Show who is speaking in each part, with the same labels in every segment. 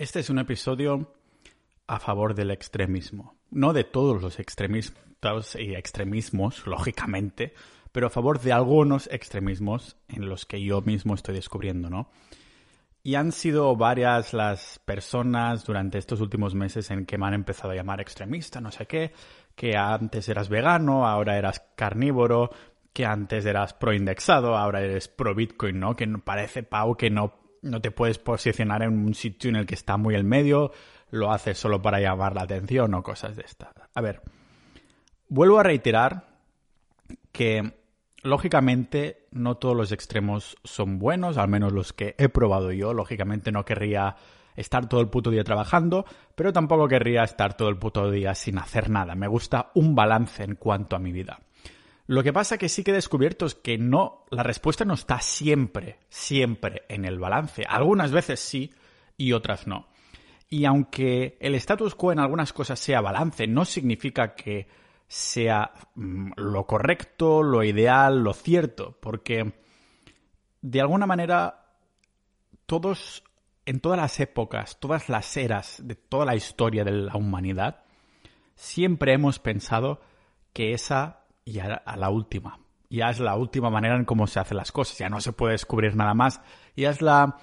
Speaker 1: Este es un episodio a favor del extremismo. No de todos los extremistas y extremismos, lógicamente, pero a favor de algunos extremismos en los que yo mismo estoy descubriendo, ¿no? Y han sido varias las personas durante estos últimos meses en que me han empezado a llamar extremista, no sé qué, que antes eras vegano, ahora eras carnívoro, que antes eras pro-indexado, ahora eres pro-Bitcoin, ¿no? Que parece, Pau, que no, no te puedes posicionar en un sitio en el que está muy el medio, lo haces solo para llamar la atención o cosas de estas. A ver, vuelvo a reiterar que lógicamente no todos los extremos son buenos, al menos los que he probado yo. Lógicamente no querría estar todo el puto día trabajando, pero tampoco querría estar todo el puto día sin hacer nada. Me gusta un balance en cuanto a mi vida. Lo que pasa que sí que he descubierto es que no, la respuesta no está siempre, siempre en el balance. Algunas veces sí y otras no. Y aunque el status quo en algunas cosas sea balance, no significa que sea mm, lo correcto, lo ideal, lo cierto, porque de alguna manera todos, en todas las épocas, todas las eras de toda la historia de la humanidad, siempre hemos pensado que esa ya a la última, ya es la última manera en cómo se hacen las cosas, ya no se puede descubrir nada más, ya es la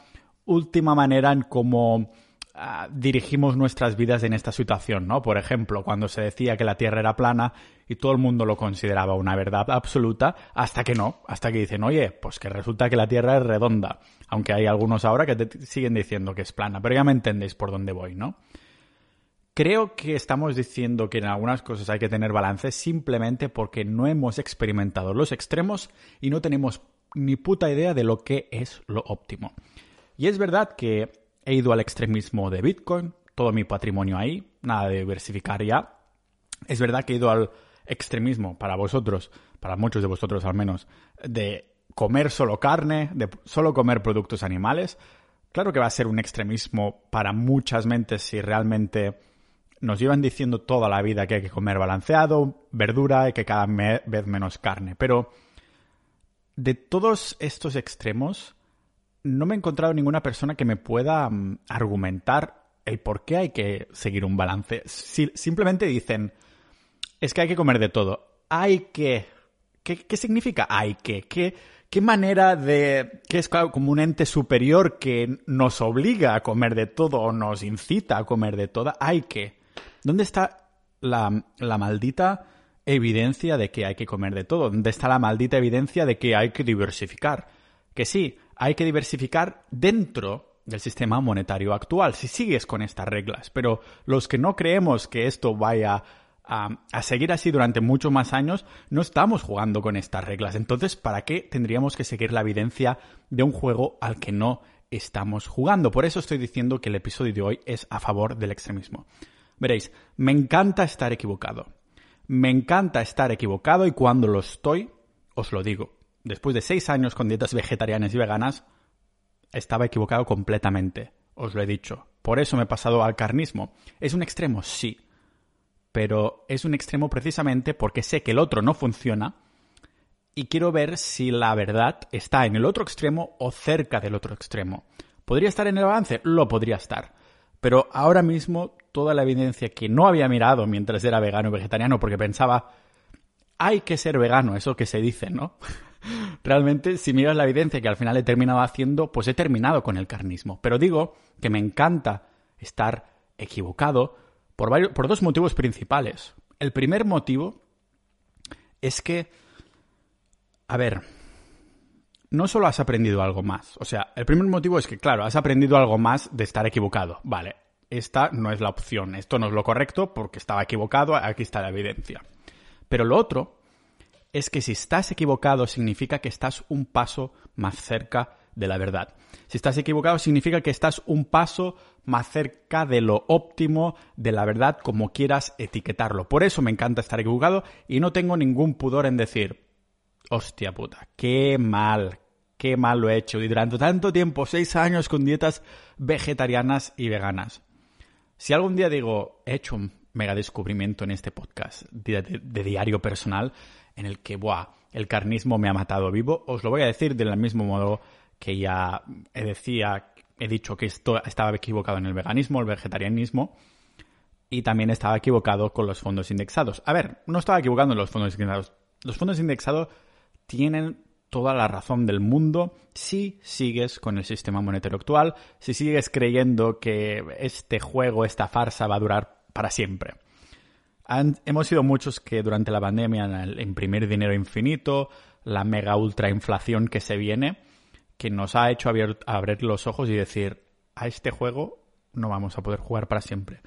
Speaker 1: última manera en cómo Ah, dirigimos nuestras vidas en esta situación, ¿no? Por ejemplo, cuando se decía que la Tierra era plana y todo el mundo lo consideraba una verdad absoluta, hasta que no, hasta que dicen, oye, pues que resulta que la Tierra es redonda, aunque hay algunos ahora que te siguen diciendo que es plana, pero ya me entendéis por dónde voy, ¿no? Creo que estamos diciendo que en algunas cosas hay que tener balance simplemente porque no hemos experimentado los extremos y no tenemos ni puta idea de lo que es lo óptimo. Y es verdad que he ido al extremismo de Bitcoin, todo mi patrimonio ahí, nada de diversificar ya. Es verdad que he ido al extremismo para vosotros, para muchos de vosotros al menos, de comer solo carne, de solo comer productos animales. Claro que va a ser un extremismo para muchas mentes si realmente nos llevan diciendo toda la vida que hay que comer balanceado, verdura y que cada vez menos carne. Pero de todos estos extremos, no me he encontrado ninguna persona que me pueda mm, argumentar el por qué hay que seguir un balance. simplemente dicen, es que hay que comer de todo. Hay que... ¿Qué, significa hay que? ¿Qué, ¿Qué manera de... que es como un ente superior que nos obliga a comer de todo o nos incita a comer de todo? Hay que. ¿Dónde está la, maldita evidencia de que hay que comer de todo? ¿Dónde está la maldita evidencia de que hay que diversificar? Que sí, hay que diversificar dentro del sistema monetario actual, si sigues con estas reglas. Pero los que no creemos que esto vaya a, seguir así durante muchos más años, no estamos jugando con estas reglas. Entonces, ¿para qué tendríamos que seguir la evidencia de un juego al que no estamos jugando? Por eso estoy diciendo que el episodio de hoy es a favor del extremismo. Veréis, me encanta estar equivocado. Me encanta estar equivocado y cuando lo estoy, os lo digo después de seis años con dietas vegetarianas y veganas, estaba equivocado completamente. Os lo he dicho. Por eso me he pasado al carnismo. ¿Es un extremo? Sí. Pero es un extremo precisamente porque sé que el otro no funciona y quiero ver si la verdad está en el otro extremo o cerca del otro extremo. ¿Podría estar en el balance? Lo podría estar. Pero ahora mismo toda la evidencia que no había mirado mientras era vegano y vegetariano porque pensaba hay que ser vegano, eso que se dice, ¿no? Realmente, si miras la evidencia que al final he terminado haciendo, pues he terminado con el carnismo. Pero digo que me encanta estar equivocado por, por dos motivos principales. El primer motivo es que, a ver, no solo has aprendido algo más. O sea, el primer motivo es que, claro, has aprendido algo más de estar equivocado. Vale, esta no es la opción, esto no es lo correcto porque estaba equivocado, aquí está la evidencia. Pero lo otro es que si estás equivocado significa que estás un paso más cerca de la verdad. Si estás equivocado significa que estás un paso más cerca de lo óptimo, de la verdad, como quieras etiquetarlo. Por eso me encanta estar equivocado y no tengo ningún pudor en decir, hostia puta, qué mal, qué mal lo he hecho. Y durante tanto tiempo, seis años con dietas vegetarianas y veganas. Si algún día digo, he hecho un mega descubrimiento en este podcast de, de diario personal, en el que, buah, el carnismo me ha matado vivo, os lo voy a decir del mismo modo que ya decía he dicho que esto estaba equivocado en el veganismo, el vegetarianismo, y también estaba equivocado con los fondos indexados. A ver, no estaba equivocado en los fondos indexados. Los fondos indexados tienen toda la razón del mundo si sigues con el sistema monetario actual, si sigues creyendo que este juego, esta farsa va a durar para siempre. hemos sido muchos que durante la pandemia al imprimir dinero infinito, la mega ultra inflación que se viene, que nos ha hecho abrir los ojos y decir, a este juego no vamos a poder jugar para siempre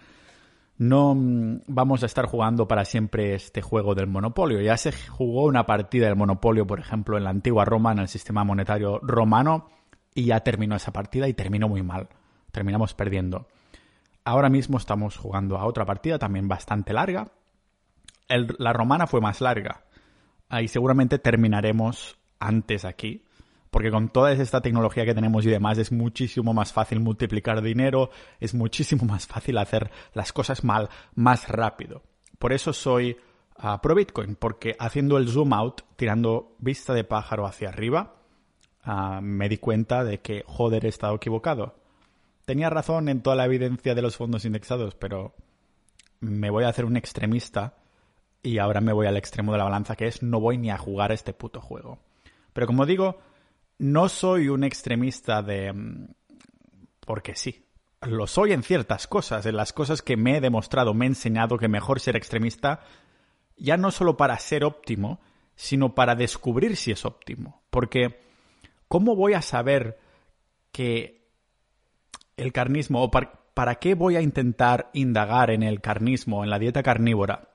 Speaker 1: no mm, vamos a estar jugando para siempre este juego del monopolio. Ya se jugó una partida del monopolio, por ejemplo, en la antigua Roma, en el sistema monetario romano, y ya terminó esa partida y terminó muy mal. Terminamos perdiendo. Ahora mismo estamos jugando a otra partida también bastante larga. la romana fue más larga. Ahí seguramente terminaremos antes aquí porque con toda esta tecnología que tenemos y demás es muchísimo más fácil multiplicar dinero, es muchísimo más fácil hacer las cosas mal más rápido. Por eso soy ah, pro Bitcoin, porque haciendo el zoom out, tirando vista de pájaro hacia arriba, ah, me di cuenta de que, joder, he estado equivocado. Tenía razón en toda la evidencia de los fondos indexados, pero me voy a hacer un extremista y ahora me voy al extremo de la balanza, que es no voy ni a jugar este puto juego. Pero como digo, no soy un extremista de... Mm, porque sí. Lo soy en ciertas cosas, en las cosas que me he demostrado, me he enseñado que mejor ser extremista, ya no solo para ser óptimo, sino para descubrir si es óptimo. Porque, ¿cómo voy a saber que el carnismo, o para, para qué voy a intentar indagar en el carnismo, en la dieta carnívora?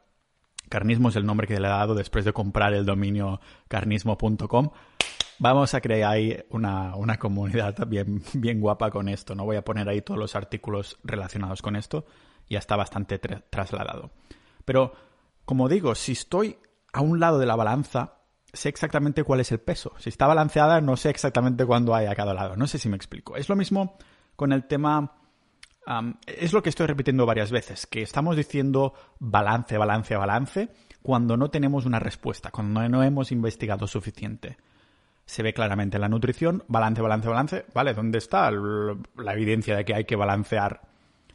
Speaker 1: Carnismo es el nombre que le he dado después de comprar el dominio carnismo.com Vamos a crear ahí una, una comunidad bien, bien guapa con esto. No voy a poner ahí todos los artículos relacionados con esto. Ya está bastante trasladado. Pero, como digo, si estoy a un lado de la balanza, sé exactamente cuál es el peso. Si está balanceada, no sé exactamente cuándo hay a cada lado. No sé si me explico. Es lo mismo con el tema... es lo que estoy repitiendo varias veces, que estamos diciendo balance, balance, balance, cuando no tenemos una respuesta, cuando no hemos investigado suficiente se ve claramente en la nutrición, balance, balance, balance, ¿vale? ¿Dónde está la evidencia de que hay que balancear?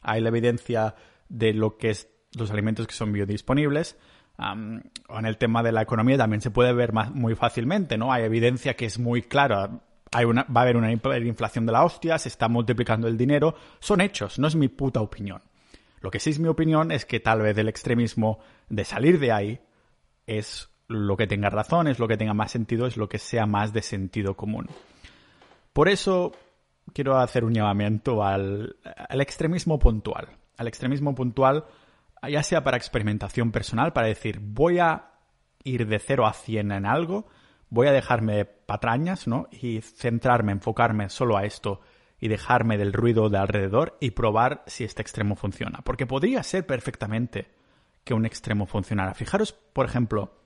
Speaker 1: Hay la evidencia de lo que es los alimentos que son biodisponibles. en el tema de la economía también se puede ver muy fácilmente, ¿no? Hay evidencia que es muy clara. Hay una, va a haber una inflación de la hostia, se está multiplicando el dinero. Son hechos, no es mi puta opinión. Lo que sí es mi opinión es que tal vez el extremismo de salir de ahí es lo que tenga razón, es lo que tenga más sentido, es lo que sea más de sentido común. Por eso quiero hacer un llamamiento al, extremismo puntual. Al extremismo puntual, ya sea para experimentación personal, para decir, voy a ir de 0 a 100 en algo, voy a dejarme de patrañas, ¿no? Y centrarme, enfocarme solo a esto y dejarme del ruido de alrededor y probar si este extremo funciona. Porque podría ser perfectamente que un extremo funcionara. Fijaros, por ejemplo,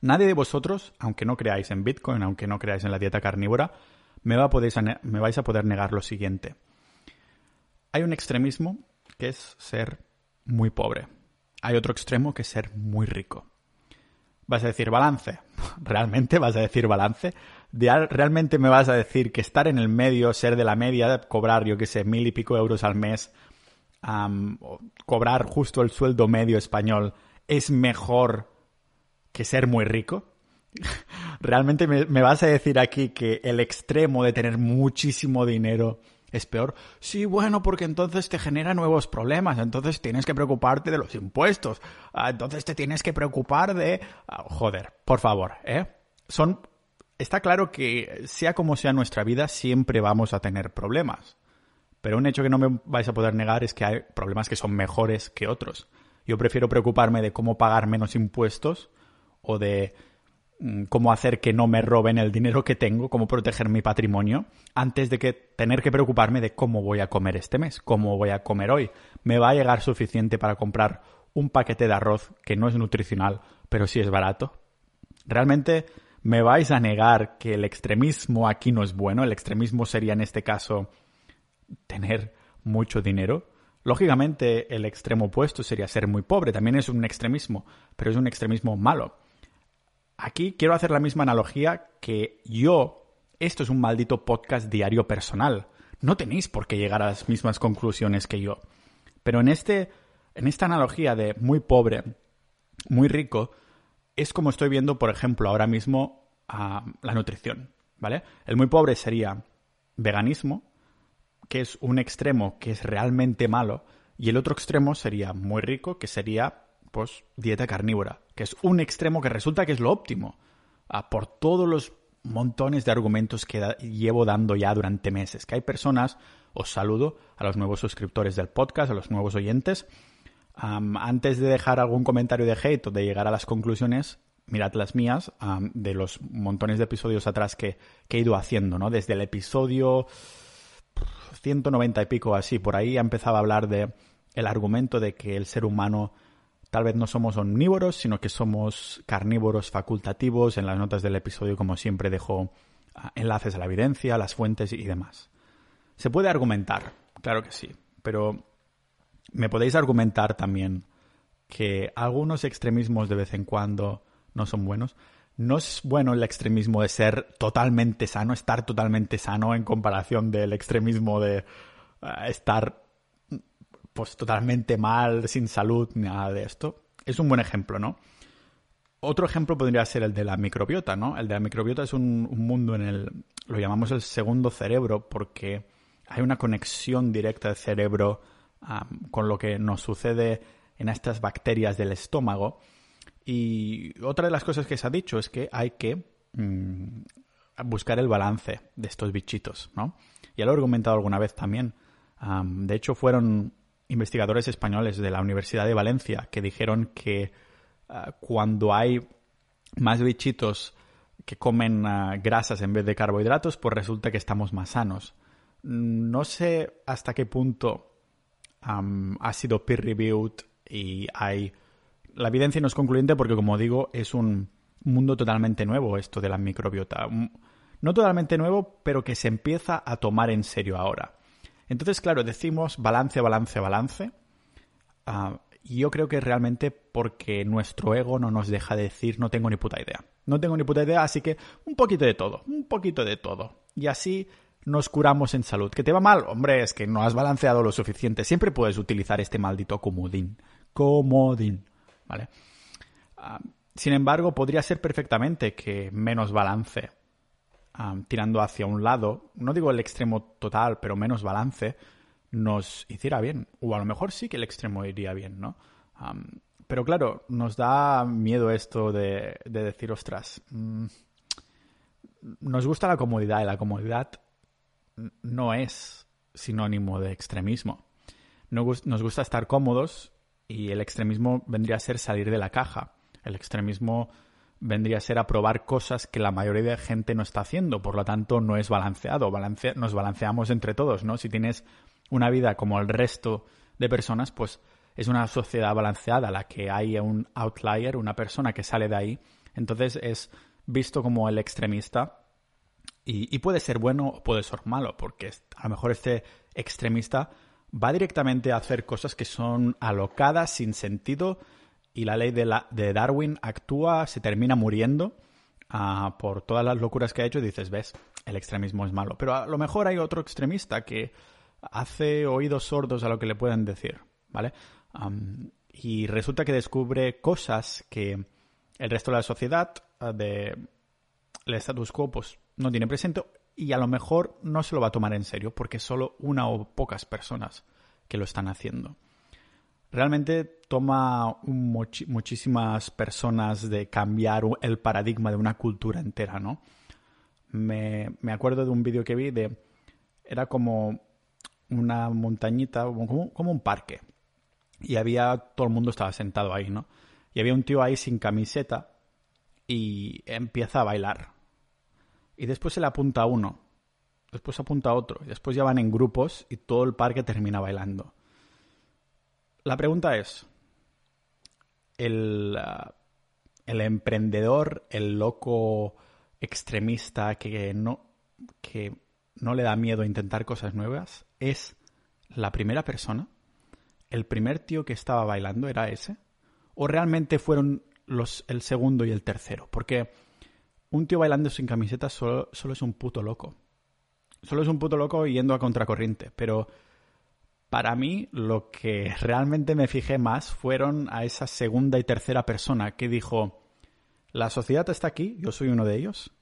Speaker 1: Nadie de vosotros, aunque no creáis en Bitcoin, aunque no creáis en la dieta carnívora, me, va a me vais a poder negar lo siguiente. Hay un extremismo que es ser muy pobre. Hay otro extremo que es ser muy rico. ¿Vas a decir balance? ¿Realmente vas a decir balance? ¿Realmente me vas a decir que estar en el medio, ser de la media, cobrar, yo qué sé, mil y pico euros al mes, cobrar justo el sueldo medio español, es mejor que ser muy rico. ¿Realmente me, vas a decir aquí que el extremo de tener muchísimo dinero es peor? Sí, bueno, porque entonces te genera nuevos problemas, entonces tienes que preocuparte de los impuestos, ah, entonces te tienes que preocupar de... Ah, joder, por favor, ¿eh? Son... Está claro que sea como sea nuestra vida, siempre vamos a tener problemas. Pero un hecho que no me vais a poder negar es que hay problemas que son mejores que otros. Yo prefiero preocuparme de cómo pagar menos impuestos o de mm, cómo hacer que no me roben el dinero que tengo, cómo proteger mi patrimonio, antes de que tener que preocuparme de cómo voy a comer este mes, cómo voy a comer hoy. ¿Me va a llegar suficiente para comprar un paquete de arroz que no es nutricional, pero sí es barato? ¿Realmente me vais a negar que el extremismo aquí no es bueno? El extremismo sería en este caso tener mucho dinero. Lógicamente el extremo opuesto sería ser muy pobre, también es un extremismo, pero es un extremismo malo. Aquí quiero hacer la misma analogía que yo, esto es un maldito podcast diario personal. no tenéis por qué llegar a las mismas conclusiones que yo. Pero en, este, en esta analogía de muy pobre, muy rico, es como estoy viendo, por ejemplo, ahora mismo la nutrición, ¿vale? El muy pobre sería veganismo, que es un extremo que es realmente malo, y el otro extremo sería muy rico, que sería, pues, dieta carnívora, que es un extremo que resulta que es lo óptimo, por todos los montones de argumentos que llevo dando ya durante meses. Que hay personas, os saludo a los nuevos suscriptores del podcast, a los nuevos oyentes. antes de dejar algún comentario de hate o de llegar a las conclusiones, mirad las mías de los montones de episodios atrás que, que, he ido haciendo, ¿no? Desde el episodio 190 y pico así, por ahí empezaba a hablar de el argumento de que el ser humano Tal vez no somos omnívoros, sino que somos carnívoros facultativos. En las notas del episodio, como siempre, dejo ah, enlaces a la evidencia, las fuentes y demás. Se puede argumentar, claro que sí, pero me podéis argumentar también que algunos extremismos de vez en cuando no son buenos. No es bueno el extremismo de ser totalmente sano, estar totalmente sano en comparación del extremismo de ah, estar pues totalmente mal, sin salud, nada de esto. Es un buen ejemplo, ¿no? Otro ejemplo podría ser el de la microbiota, ¿no? El de la microbiota es un, mundo en el, lo llamamos el segundo cerebro porque hay una conexión directa del cerebro con lo que nos sucede en estas bacterias del estómago. Y otra de las cosas que se ha dicho es que hay que mm, buscar el balance de estos bichitos, ¿no? Ya lo he argumentado alguna vez también. de hecho, fueron investigadores españoles de la Universidad de Valencia que dijeron que ah, cuando hay más bichitos que comen ah, grasas en vez de carbohidratos, pues resulta que estamos más sanos. No sé hasta qué punto ha sido peer-reviewed y hay... La evidencia no es concluyente porque, como digo, es un mundo totalmente nuevo esto de la microbiota. No totalmente nuevo, pero que se empieza a tomar en serio ahora. Entonces, claro, decimos balance, balance, balance. Ah, y yo creo que realmente porque nuestro ego no nos deja decir no tengo ni puta idea. No tengo ni puta idea, así que un poquito de todo, un poquito de todo. Y así nos curamos en salud. ¿Que te va mal? Hombre, es que no has balanceado lo suficiente. Siempre puedes utilizar este maldito comodín. Comodín. ¿Vale? Ah, sin embargo, podría ser perfectamente que menos balance tirando hacia un lado, no digo el extremo total, pero menos balance, nos hiciera bien. O a lo mejor sí que el extremo iría bien, ¿no? pero claro, nos da miedo esto de, decir, ostras, mm, nos gusta la comodidad y la comodidad no es sinónimo de extremismo. Nos gusta estar cómodos y el extremismo vendría a ser salir de la caja. El extremismo vendría a ser a probar cosas que la mayoría de gente no está haciendo, por lo tanto no es balanceado, nos balanceamos entre todos, ¿no? Si tienes una vida como el resto de personas, pues es una sociedad balanceada, la que hay un outlier, una persona que sale de ahí, entonces es visto como el extremista y, y puede ser bueno o puede ser malo, porque a lo mejor este extremista va directamente a hacer cosas que son alocadas, sin sentido, y la ley de, la, de Darwin actúa, se termina muriendo ah, por todas las locuras que ha hecho y dices, ves, el extremismo es malo. Pero a lo mejor hay otro extremista que hace oídos sordos a lo que le pueden decir, ¿vale? y resulta que descubre cosas que el resto de la sociedad, ah, de el status quo, pues no tiene presente y a lo mejor no se lo va a tomar en serio porque solo una o pocas personas que lo están haciendo realmente toma muchísimas personas de cambiar el paradigma de una cultura entera, ¿no? Me, acuerdo de un vídeo que vi de... Era como una montañita, como, como, un parque. Y había... Todo el mundo estaba sentado ahí, ¿no? Y había un tío ahí sin camiseta y empieza a bailar. Y después se le apunta a uno. Después apunta a otro. Y después ya van en grupos y todo el parque termina bailando. La pregunta es, el, uh, el emprendedor, el loco extremista que no, que no le da miedo a intentar cosas nuevas, es la primera persona? ¿El primer tío que estaba bailando era ese? ¿O realmente fueron los, el segundo y el tercero? Porque un tío bailando sin camiseta solo, solo es un puto loco. solo es un puto loco yendo a contracorriente. Pero para mí lo que realmente me fijé más fueron a esa segunda y tercera persona que dijo, la sociedad está aquí, yo soy uno de ellos,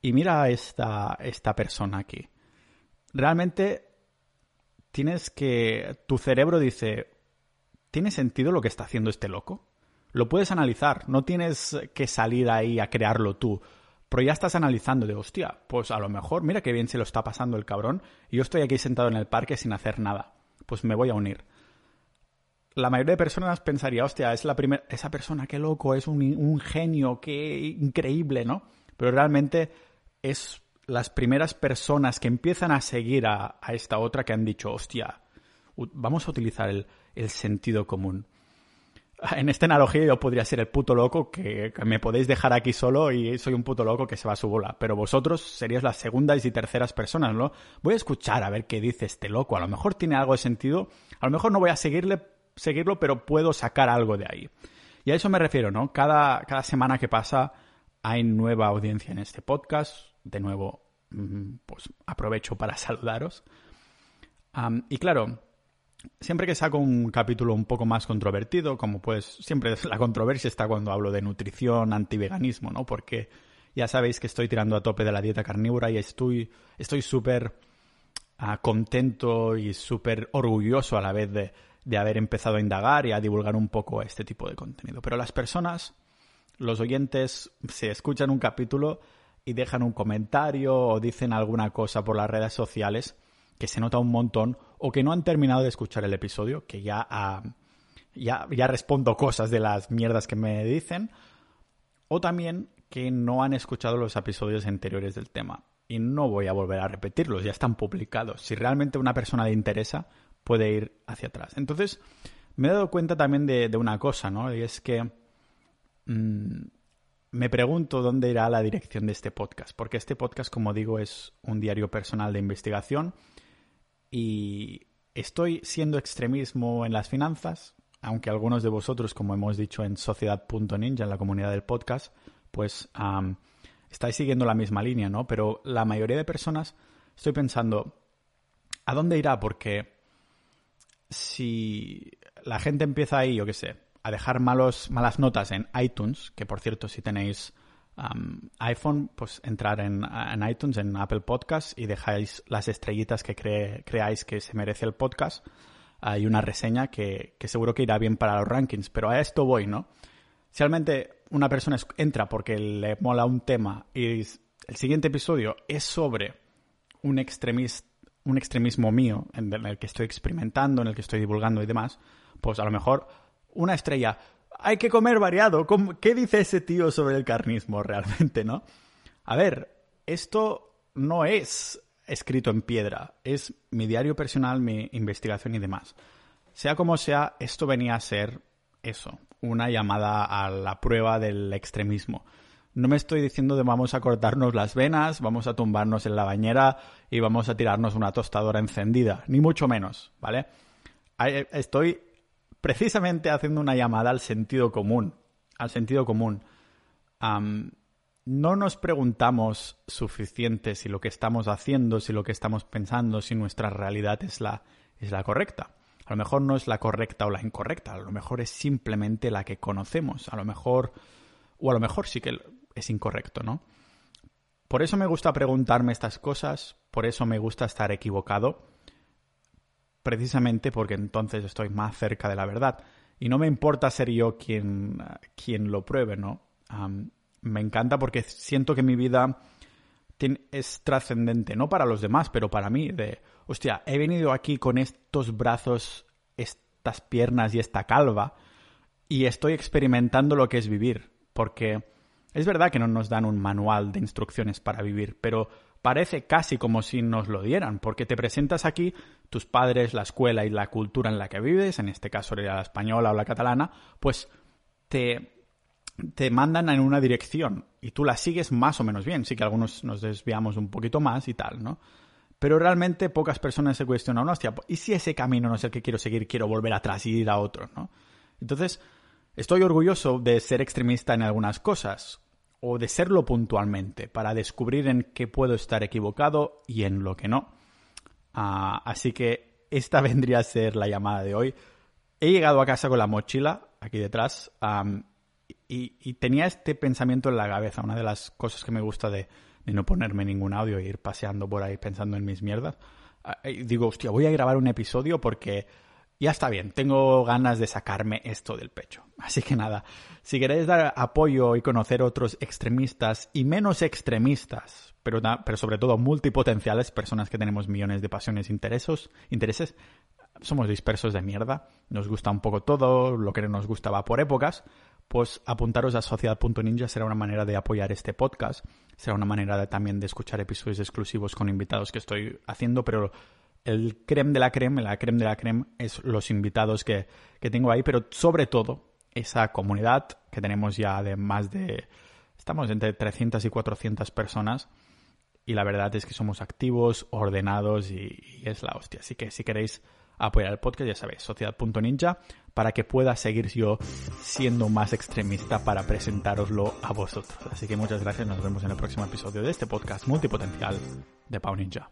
Speaker 1: y mira a esta, esta persona aquí. Realmente tienes que... Tu cerebro dice, ¿tiene sentido lo que está haciendo este loco? Lo puedes analizar, no tienes que salir ahí a crearlo tú. Pero ya estás analizando de, hostia, pues a lo mejor, mira qué bien se lo está pasando el cabrón, y yo estoy aquí sentado en el parque sin hacer nada. Pues me voy a unir. La mayoría de personas pensaría, hostia, es la primera, esa persona, qué loco, es un, un genio, qué increíble, ¿no? Pero realmente es las primeras personas que empiezan a seguir a, esta otra que han dicho, hostia, vamos a utilizar el, sentido común. En esta analogía yo podría ser el puto loco que, me podéis dejar aquí solo y soy un puto loco que se va a su bola. Pero vosotros seríais las segundas y terceras personas, ¿no? Voy a escuchar a ver qué dice este loco. A lo mejor tiene algo de sentido. A lo mejor no voy a seguirle, seguirlo, pero puedo sacar algo de ahí. Y a eso me refiero, ¿no? Cada, cada semana que pasa hay nueva audiencia en este podcast de nuevo, mm, pues aprovecho para saludaros. y claro, siempre que saco un capítulo un poco más controvertido, como pues siempre la controversia está cuando hablo de nutrición, antiveganismo, ¿no? Porque ya sabéis que estoy tirando a tope de la dieta carnívora y estoy estoy súper ah, contento y súper orgulloso a la vez de, de haber empezado a indagar y a divulgar un poco este tipo de contenido. Pero las personas, los oyentes, se escuchan un capítulo y dejan un comentario o dicen alguna cosa por las redes sociales que se nota un montón o que no han terminado de escuchar el episodio, que ya, ah, ya, ya respondo cosas de las mierdas que me dicen, o también que no han escuchado los episodios anteriores del tema. Y no voy a volver a repetirlos, ya están publicados. Si realmente una persona le interesa, puede ir hacia atrás. Entonces, me he dado cuenta también de, una cosa, ¿no? Y es que mm, me pregunto dónde irá la dirección de este podcast, porque este podcast, como digo, es un diario personal de investigación y estoy siendo extremismo en las finanzas, aunque algunos de vosotros, como hemos dicho en sociedad.ninja, en la comunidad del podcast, pues estáis siguiendo la misma línea, ¿no? Pero la mayoría de personas estoy pensando, ¿a dónde irá? Porque si la gente empieza ahí, yo qué sé, a dejar malos, malas notas en iTunes, que por cierto, si tenéis iPhone, pues entrar en, iTunes, en Apple Podcast y dejáis las estrellitas que creáis que se merece el podcast. Hay una reseña que, seguro que irá bien para los rankings, pero a esto voy, ¿no? Si realmente una persona entra porque le mola un tema y el siguiente episodio es sobre un, un extremismo mío en el que estoy experimentando, en el que estoy divulgando y demás, pues a lo mejor una estrella. Hay que comer variado. ¿Qué dice ese tío sobre el carnismo realmente, no? A ver, esto no es escrito en piedra, es mi diario personal, mi investigación y demás. Sea como sea, esto venía a ser eso, una llamada a la prueba del extremismo. No me estoy diciendo de vamos a cortarnos las venas, vamos a tumbarnos en la bañera y vamos a tirarnos una tostadora encendida, ni mucho menos, ¿vale? Estoy precisamente haciendo una llamada al sentido común, al sentido común. no nos preguntamos suficiente si lo que estamos haciendo, si lo que estamos pensando, si nuestra realidad es la, es la correcta. A lo mejor no es la correcta o la incorrecta, a lo mejor es simplemente la que conocemos, a lo mejor, o a lo mejor sí que es incorrecto, ¿no? Por eso me gusta preguntarme estas cosas, por eso me gusta estar equivocado, precisamente porque entonces estoy más cerca de la verdad. Y no me importa ser yo quien, quien lo pruebe, ¿no? me encanta porque siento que mi vida es trascendente, no para los demás, pero para mí, de, hostia, he venido aquí con estos brazos, estas piernas y esta calva, y estoy experimentando lo que es vivir, porque es verdad que no nos dan un manual de instrucciones para vivir, pero parece casi como si nos lo dieran, porque te presentas aquí, tus padres, la escuela y la cultura en la que vives, en este caso la española o la catalana, pues te, te mandan en una dirección y tú la sigues más o menos bien. Sí que algunos nos desviamos un poquito más y tal, ¿no? Pero realmente pocas personas se cuestionan, hostia, ¿y si ese camino no es el que quiero seguir, quiero volver atrás y ir a otro, ¿no? Entonces, estoy orgulloso de ser extremista en algunas cosas. O de serlo puntualmente, para descubrir en qué puedo estar equivocado y en lo que no. Ah, así que esta vendría a ser la llamada de hoy. He llegado a casa con la mochila aquí detrás y, tenía este pensamiento en la cabeza. Una de las cosas que me gusta de, no ponerme ningún audio e ir paseando por ahí pensando en mis mierdas. Ah, digo, hostia, voy a grabar un episodio porque ya está bien, tengo ganas de sacarme esto del pecho. Así que nada, si queréis dar apoyo y conocer otros extremistas y menos extremistas, pero, pero sobre todo multipotenciales, personas que tenemos millones de pasiones e intereses, somos dispersos de mierda, nos gusta un poco todo, lo que nos gusta va por épocas, pues apuntaros a sociedad.ninja será una manera de apoyar este podcast, será una manera también de escuchar episodios exclusivos con invitados que estoy haciendo, pero el creme de la creme, la creme de la creme es los invitados que, tengo ahí, pero sobre todo esa comunidad que tenemos ya de más de, estamos entre 300 y 400 personas y la verdad es que somos activos, ordenados y, es la hostia. Así que si queréis apoyar el podcast, ya sabéis, sociedad.ninja, para que pueda seguir yo siendo más extremista para presentároslo a vosotros. Así que muchas gracias, nos vemos en el próximo episodio de este podcast multipotencial de Pau Ninja.